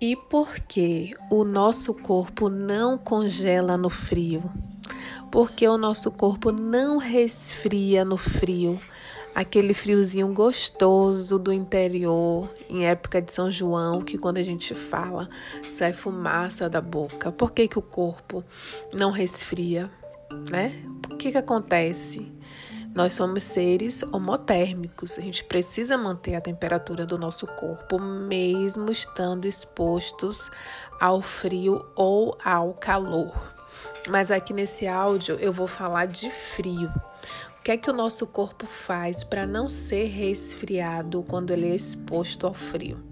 E por que o nosso corpo não congela no frio? Porque o nosso corpo não resfria no frio? Aquele friozinho gostoso do interior, em época de São João, que quando a gente fala sai fumaça da boca. Por que, que o corpo não resfria? Né? O que, que acontece? Nós somos seres homotérmicos, a gente precisa manter a temperatura do nosso corpo, mesmo estando expostos ao frio ou ao calor. Mas aqui nesse áudio eu vou falar de frio. O que é que o nosso corpo faz para não ser resfriado quando ele é exposto ao frio?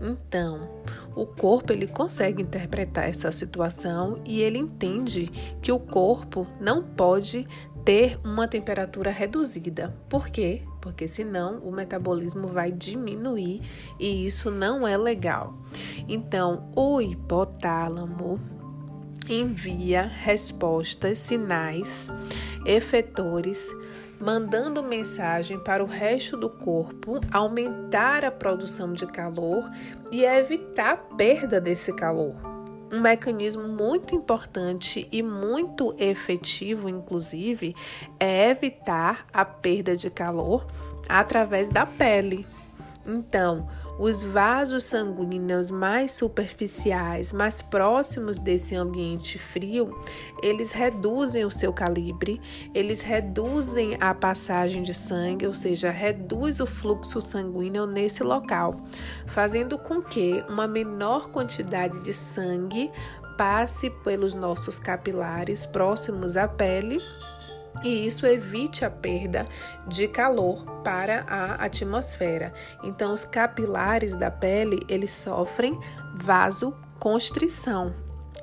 Então, o corpo ele consegue interpretar essa situação e ele entende que o corpo não pode ter uma temperatura reduzida. Por quê? Porque senão o metabolismo vai diminuir e isso não é legal. Então, o hipotálamo envia respostas, sinais, efetores, mandando mensagem para o resto do corpo aumentar a produção de calor e evitar a perda desse calor um mecanismo muito importante e muito efetivo, inclusive, é evitar a perda de calor através da pele. Então, os vasos sanguíneos mais superficiais, mais próximos desse ambiente frio, eles reduzem o seu calibre, eles reduzem a passagem de sangue, ou seja, reduz o fluxo sanguíneo nesse local, fazendo com que uma menor quantidade de sangue passe pelos nossos capilares próximos à pele e isso evite a perda de calor para a atmosfera. Então, os capilares da pele eles sofrem vasoconstrição,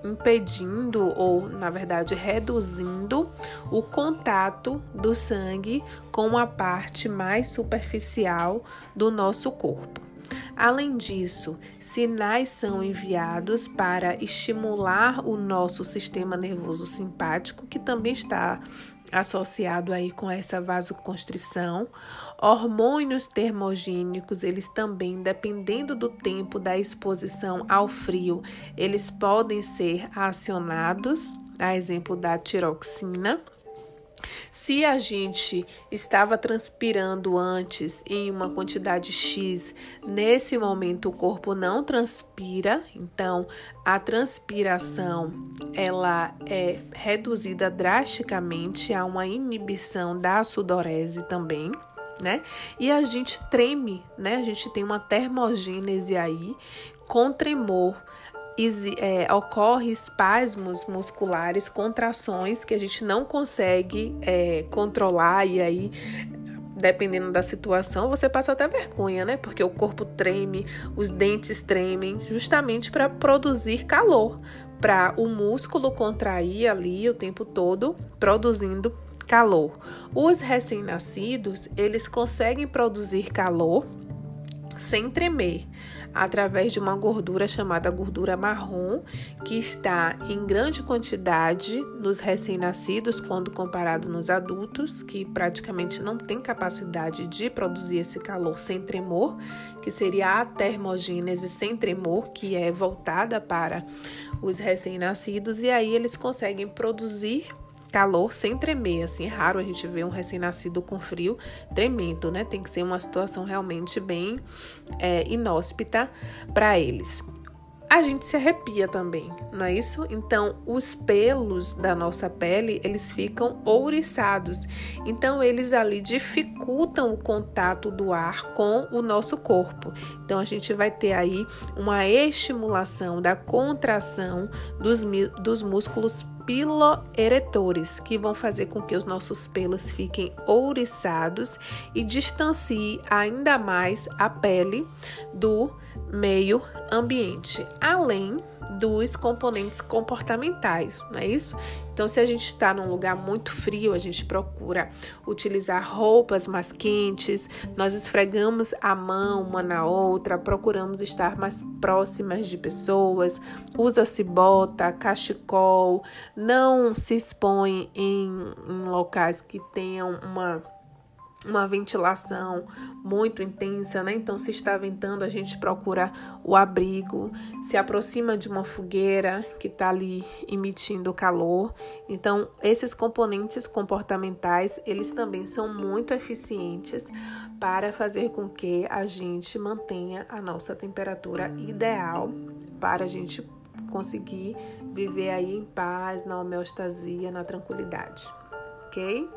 impedindo ou, na verdade, reduzindo o contato do sangue com a parte mais superficial do nosso corpo. Além disso, sinais são enviados para estimular o nosso sistema nervoso simpático, que também está associado aí com essa vasoconstrição. Hormônios termogênicos, eles também, dependendo do tempo da exposição ao frio, eles podem ser acionados, a exemplo da tiroxina. Se a gente estava transpirando antes em uma quantidade X, nesse momento o corpo não transpira, então a transpiração ela é reduzida drasticamente, há uma inibição da sudorese também. Né? E a gente treme, né? A gente tem uma termogênese aí com tremor é, ocorre espasmos musculares, contrações que a gente não consegue é, controlar e aí dependendo da situação, você passa até vergonha, né? Porque o corpo treme, os dentes tremem, justamente para produzir calor, para o músculo contrair ali o tempo todo, produzindo calor. Os recém-nascidos, eles conseguem produzir calor sem tremer, através de uma gordura chamada gordura marrom, que está em grande quantidade nos recém-nascidos quando comparado nos adultos, que praticamente não tem capacidade de produzir esse calor sem tremor, que seria a termogênese sem tremor, que é voltada para os recém-nascidos, e aí eles conseguem produzir calor sem tremer, assim, é raro a gente ver um recém-nascido com frio tremendo, né? Tem que ser uma situação realmente bem é, inóspita para eles. A gente se arrepia também, não é isso? Então, os pelos da nossa pele, eles ficam ouriçados. Então, eles ali dificultam o contato do ar com o nosso corpo. Então, a gente vai ter aí uma estimulação da contração dos, dos músculos piloeretores, que vão fazer com que os nossos pelos fiquem ouriçados e distancie ainda mais a pele do meio ambiente, além dos componentes comportamentais, não é isso? Então, se a gente está num lugar muito frio, a gente procura utilizar roupas mais quentes, nós esfregamos a mão uma na outra, procuramos estar mais próximas de pessoas, usa-se bota, cachecol, não se expõe em, em locais que tenham uma uma ventilação muito intensa, né? Então, se está ventando, a gente procura o abrigo, se aproxima de uma fogueira que está ali emitindo calor. Então, esses componentes comportamentais, eles também são muito eficientes para fazer com que a gente mantenha a nossa temperatura ideal para a gente conseguir viver aí em paz, na homeostasia, na tranquilidade, ok?